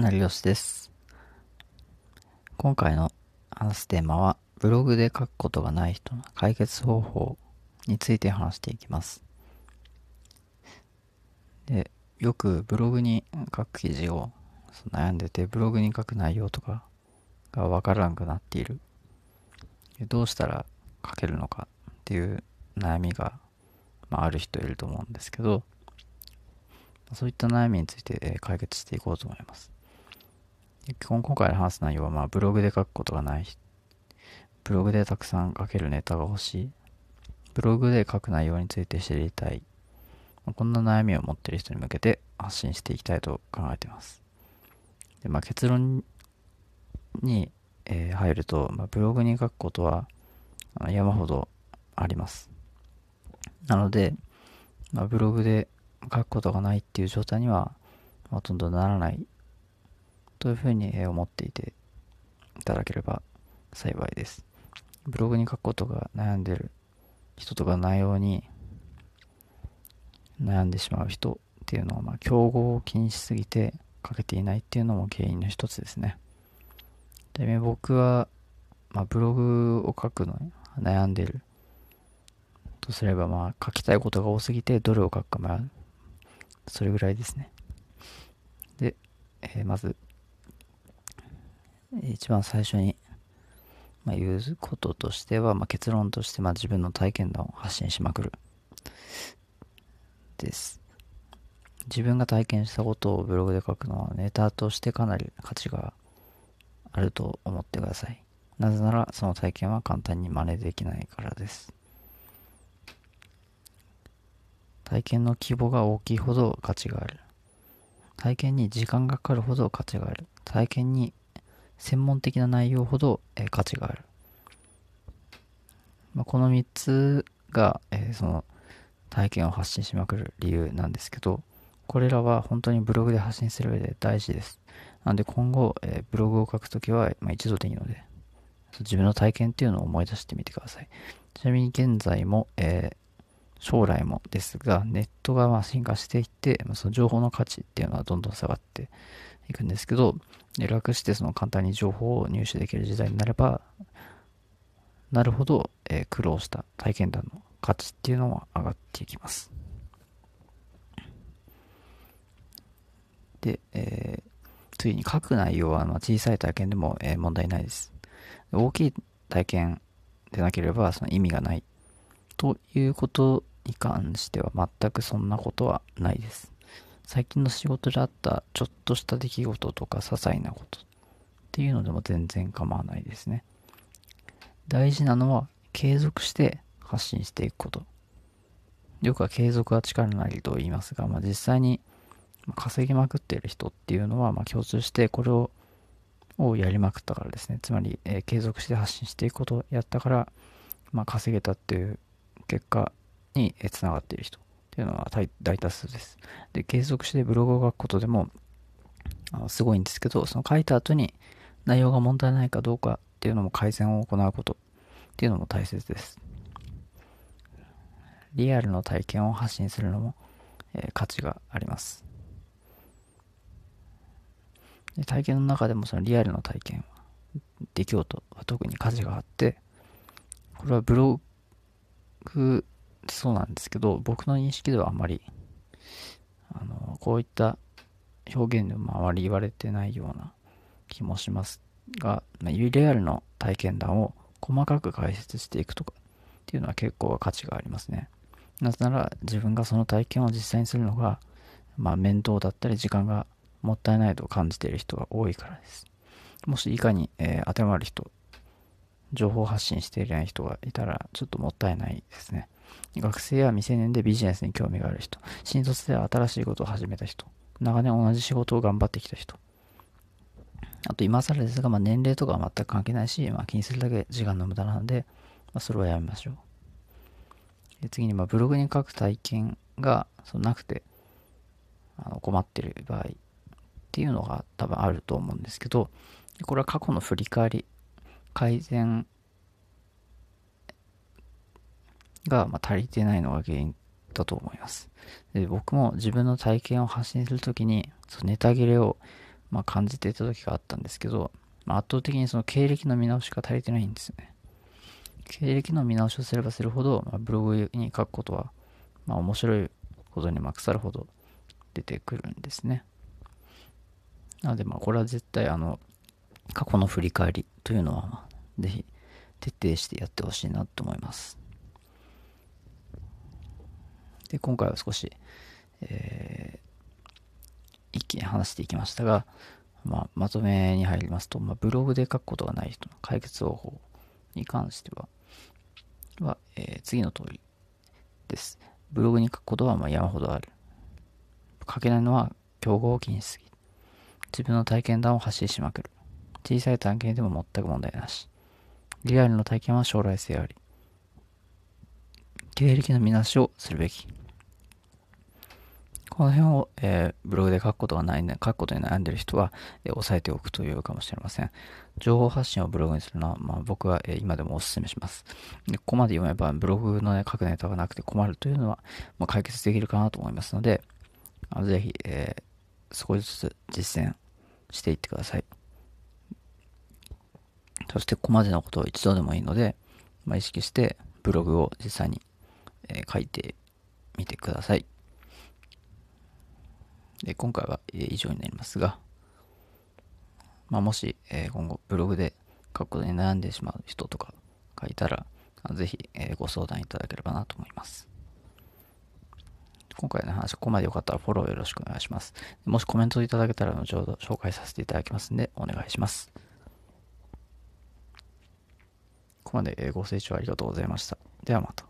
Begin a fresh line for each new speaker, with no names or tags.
成吉です。今回の話すテーマは、ブログで書くことがない人の解決方法について話していきます。で、よくブログに書く記事を悩んでて、ブログに書く内容とかがわからなくなっている。どうしたら書けるのかっていう悩みが、まあ、ある人いると思うんですけど、そういった悩みについて解決していこうと思います。今回の話す内容は、まあ、ブログで書くことがない。ブログでたくさん書けるネタが欲しい。ブログで書く内容について知りたい。こんな悩みを持っている人に向けて発信していきたいと考えています。でまあ、結論に、えー、入ると、まあ、ブログに書くことは山ほどあります。なので、まあ、ブログで書くことがないっていう状態にはほとんどならないというふうに思っていていただければ幸いです。ブログに書くことが悩んでる人とか内容に悩んでしまう人っていうのは、まあ、競合を気にしすぎて書けていないっていうのも原因の一つですね。で僕は、まあ、ブログを書くのに悩んでるとすれば、まあ、書きたいことが多すぎてどれを書くか迷う。それぐらいですね。で、えー、まず、一番最初に、まあ、言うこととしては、まあ、結論として、まあ、自分の体験談を発信しまくる。です。自分が体験したことをブログで書くのはネタとしてかなり価値があると思ってください。なぜならその体験は簡単に真似できないからです。体験の規模が大きいほど価値がある。体験に時間がかかるほど価値がある。体験に専門的な内容ほど、え、価値がある。まあ、この3つが、え、その体験を発信しまくる理由なんですけど、これらは本当にブログで発信する上で大事です。なので今後、え、ブログを書くときは、まあ、一度でいいので、自分の体験っていうのを思い出してみてください。ちなみに現在も、えー、将来もですが、ネットがま進化していって、その情報の価値っていうのはどんどん下がっていくんですけど、楽してその簡単に情報を入手できる時代になれば、なるほど、えー、苦労した体験談の価値っていうのも上がっていきます。で、えー、次に書く内容はま小さい体験でも、えー、問題ないです。大きい体験でなければその意味がないということに関しては全くそんなことはないです。最近の仕事であったちょっとした出来事とか些細なことっていうのでも全然構わないですね。大事なのは継続して発信していくこと。よくは継続は力なりと言いますが、まあ、実際に稼ぎまくっている人っていうのはま共通してこれををやりまくったからですね。つまり、えー、継続して発信していくことをやったから、まあ、稼げたっていう結果につながっている人っていうのは大多数です。で、継続してブログを書くことでもすごいんですけど、その書いた後に内容が問題ないかどうかっていうのも改善を行うことっていうのも大切です。リアルの体験を発信するのも、えー、価値があります。で体験の中でもそのリアルの体験出来事は特に価値があってこれはブログそうなんですけど僕の認識ではあんまりあのこういった表現でもあまり言われてないような気もしますがまリアルの体験談を細かく解説していくとかっていうのは結構価値がありますねなぜなら自分がその体験を実際にするのがまあ面倒だったり時間がもったいないと感じている人が多いからです。もしいかに、えー、当てはまる人、情報発信していない人がいたらちょっともったいないですね。学生や未成年でビジネスに興味がある人、新卒で新しいことを始めた人、長年同じ仕事を頑張ってきた人、あと今更ですが、まあ、年齢とかは全く関係ないし、まあ、気にするだけ時間の無駄なので、まあ、それはやめましょう。で次に、ま、ブログに書く体験がそのなくてあの困ってる場合っていうのが多分あると思うんですけど、これは過去の振り返り、改善がま足りてないのが原因だと思います。で僕も自分の体験を発信するときに、そのネタ切れをまあ、感じていた時があったんですけど、まあ、圧倒的にその経歴の見直しが足りてないんですよね。経歴の見直しをすればするほど、まあ、ブログに書くことは、まあ、面白いことにま腐るほど出てくるんですね。なので、まあ、これは絶対、あの、過去の振り返りというのは、ぜひ徹底してやってほしいなと思います。で、今回は少し、えー、一気に話していきましたが、まあ、まとめに入りますと、まあ、ブログで書くことがない人の解決方法に関しては、は、えー、次の通りです。ブログに書くことはま山ほどある。書けないのは競合を気にしすぎ。自分の体験談を発信しまくる。小さい体験でも全く問題なし。リアルの体験は将来性あり。経歴の見直しをするべき。この辺を、えー、ブログで書くことがない、ね、書くことに悩んでる人は、えー、押さえておくというかもしれません。情報発信をブログにするのは、まあ、僕は、えー、今でもお勧めします。でここまで読めば、ブログの、ね、書くネタがなくて困るというのは、まあ、解決できるかなと思いますので、あのぜひ、えー、少しずつ実践していってください。そして、ここまでのことを一度でもいいので、まあ、意識してブログを実際に、えー、書いてみてください。で今回は以上になりますが、まあ、もし、え、今後ブログで書くことに悩んでしまう人とかがいたら、ぜひ、え、ご相談いただければなと思います。今回の話、ここまでよかったらフォローよろしくお願いします。もしコメントいただけたら後ほど紹介させていただきますんで、お願いします。ここまでご清聴ありがとうございました。ではまた。